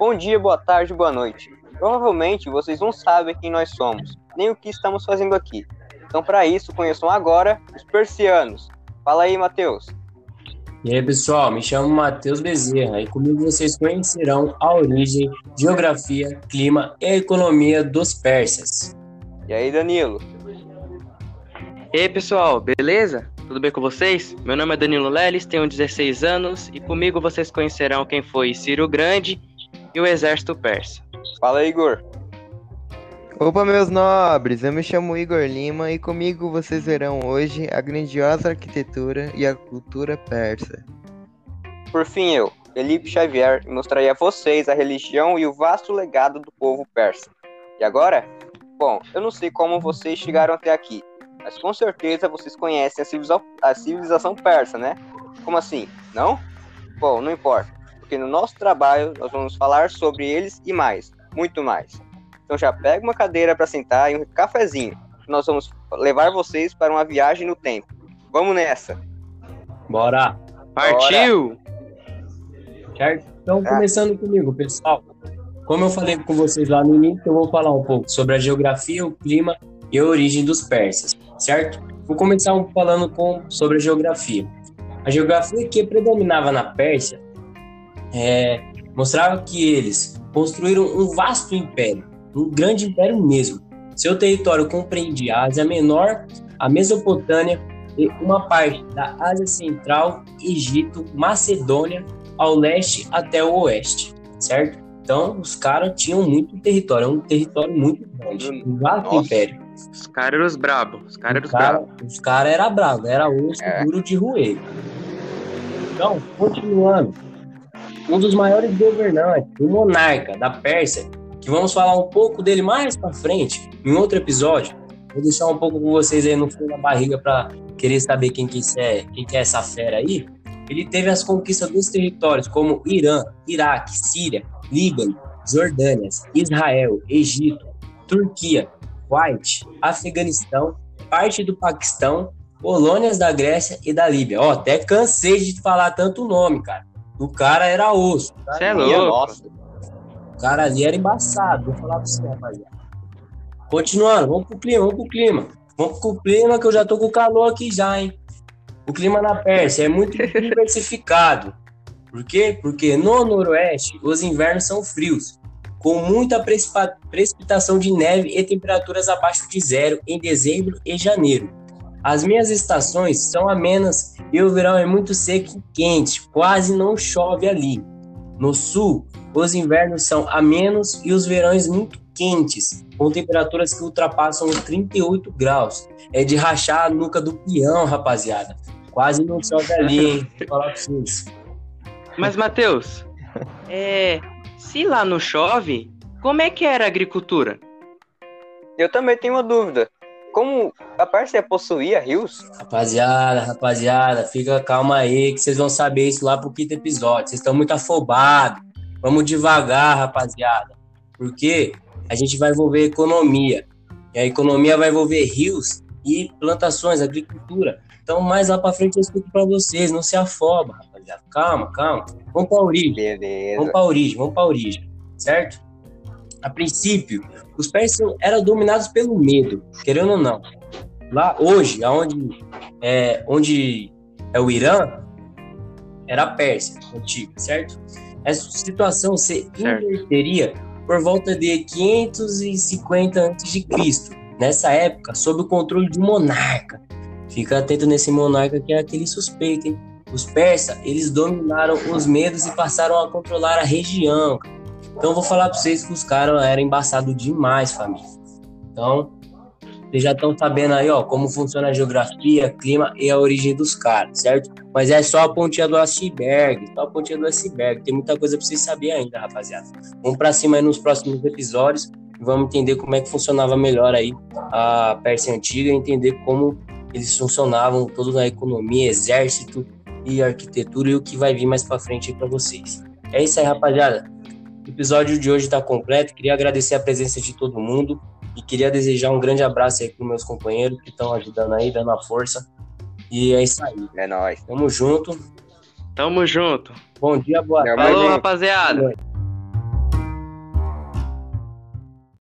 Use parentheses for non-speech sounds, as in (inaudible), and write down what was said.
Bom dia, boa tarde, boa noite. Provavelmente vocês não sabem quem nós somos, nem o que estamos fazendo aqui. Então, para isso, conheçam agora os persianos. Fala aí, Matheus. E aí, pessoal, me chamo Matheus Bezerra e comigo vocês conhecerão a origem, geografia, clima e economia dos persas. E aí, Danilo? E aí, pessoal, beleza? Tudo bem com vocês? Meu nome é Danilo Leles, tenho 16 anos e comigo vocês conhecerão quem foi Ciro Grande e o exército persa. Fala, Igor. Opa, meus nobres, eu me chamo Igor Lima e comigo vocês verão hoje a grandiosa arquitetura e a cultura persa. Por fim, eu, Felipe Xavier, mostrarei a vocês a religião e o vasto legado do povo persa. E agora? Bom, eu não sei como vocês chegaram até aqui, mas com certeza vocês conhecem a, civiliza a civilização persa, né? Como assim? Não? Bom, não importa, porque no nosso trabalho nós vamos falar sobre eles e mais, muito mais. Então já pega uma cadeira para sentar e um cafezinho. Nós vamos levar vocês para uma viagem no tempo. Vamos nessa. Bora. Partiu. Certo? Então, ah. começando comigo, pessoal. Como eu falei com vocês lá no início, eu vou falar um pouco sobre a geografia, o clima e a origem dos persas, certo? Vou começar falando com, sobre a geografia. A geografia que predominava na Pérsia é, mostrava que eles construíram um vasto império, um grande império mesmo. Seu território compreendia a Ásia Menor, a Mesopotâmia e uma parte da Ásia Central, Egito, Macedônia, ao leste até o oeste, certo? Então, os caras tinham muito território, um território muito grande, um vasto império. Os caras eram os brabos, os caras eram os cara, bravos. Os caras eram bravos, era osso é. duro de roer. Então, continuando, um dos maiores governantes, o monarca da Pérsia, que vamos falar um pouco dele mais para frente, em outro episódio. Vou deixar um pouco com vocês aí no fundo da barriga para querer saber quem que, é, quem que é essa fera aí. Ele teve as conquistas dos territórios como Irã, Iraque, Síria, Líbano, Jordânia, Israel, Egito, Turquia, Kuwait, Afeganistão, parte do Paquistão, colônias da Grécia e da Líbia. Ó, até cansei de falar tanto nome, cara. O cara era osso. Você é louco. O cara ali era embaçado. Vou falar pra você, rapaziada. Continuando, vamos pro clima, vamos pro clima. Vamos pro clima que eu já tô com calor aqui já, hein? O clima na Pérsia é muito (laughs) diversificado. Por quê? Porque no noroeste os invernos são frios, com muita precipitação de neve e temperaturas abaixo de zero em dezembro e janeiro. As minhas estações são amenas e o verão é muito seco e quente, quase não chove ali. No sul, os invernos são amenos e os verões muito quentes, com temperaturas que ultrapassam os 38 graus. É de rachar a nuca do peão, rapaziada. Quase não chove ali, hein? (laughs) Vou falar pra vocês. Mas, Matheus, (laughs) é, se lá não chove, como é que era a agricultura? Eu também tenho uma dúvida. Como a Pérsia possuía rios? Rapaziada, rapaziada, fica calma aí que vocês vão saber isso lá pro quinto episódio. Vocês estão muito afobados. Vamos devagar, rapaziada. Porque a gente vai envolver economia. E a economia vai envolver rios e plantações, agricultura. Então, mais lá para frente eu explico para vocês. Não se afoba, rapaziada. Calma, calma. Vamos para origem. Beleza. Vamos para origem, vamos para origem. Certo? A princípio, os persas eram dominados pelo medo, querendo ou não. Lá hoje, aonde é, onde é o Irã, era a Pérsia antiga, certo? Essa situação se inverteria por volta de 550 a.C., nessa época, sob o controle de um monarca. Fica atento nesse monarca que é aquele suspeito, hein? Os persas, eles dominaram os medos e passaram a controlar a região. Então, vou falar para vocês que os caras eram embaçados demais, família. Então, vocês já estão sabendo aí, ó, como funciona a geografia, clima e a origem dos caras, certo? Mas é só a pontinha do iceberg, só a pontinha do iceberg. Tem muita coisa para vocês saberem ainda, rapaziada. Vamos para cima aí nos próximos episódios e vamos entender como é que funcionava melhor aí a Pérsia Antiga, entender como eles funcionavam, toda a economia, exército e arquitetura e o que vai vir mais para frente aí para vocês. É isso aí, rapaziada. O episódio de hoje está completo. Queria agradecer a presença de todo mundo e queria desejar um grande abraço aí para meus companheiros que estão ajudando aí, dando a força. E é isso aí. É nóis. Tamo junto. Tamo junto. Bom dia, boa tarde. Falou, rapaziada.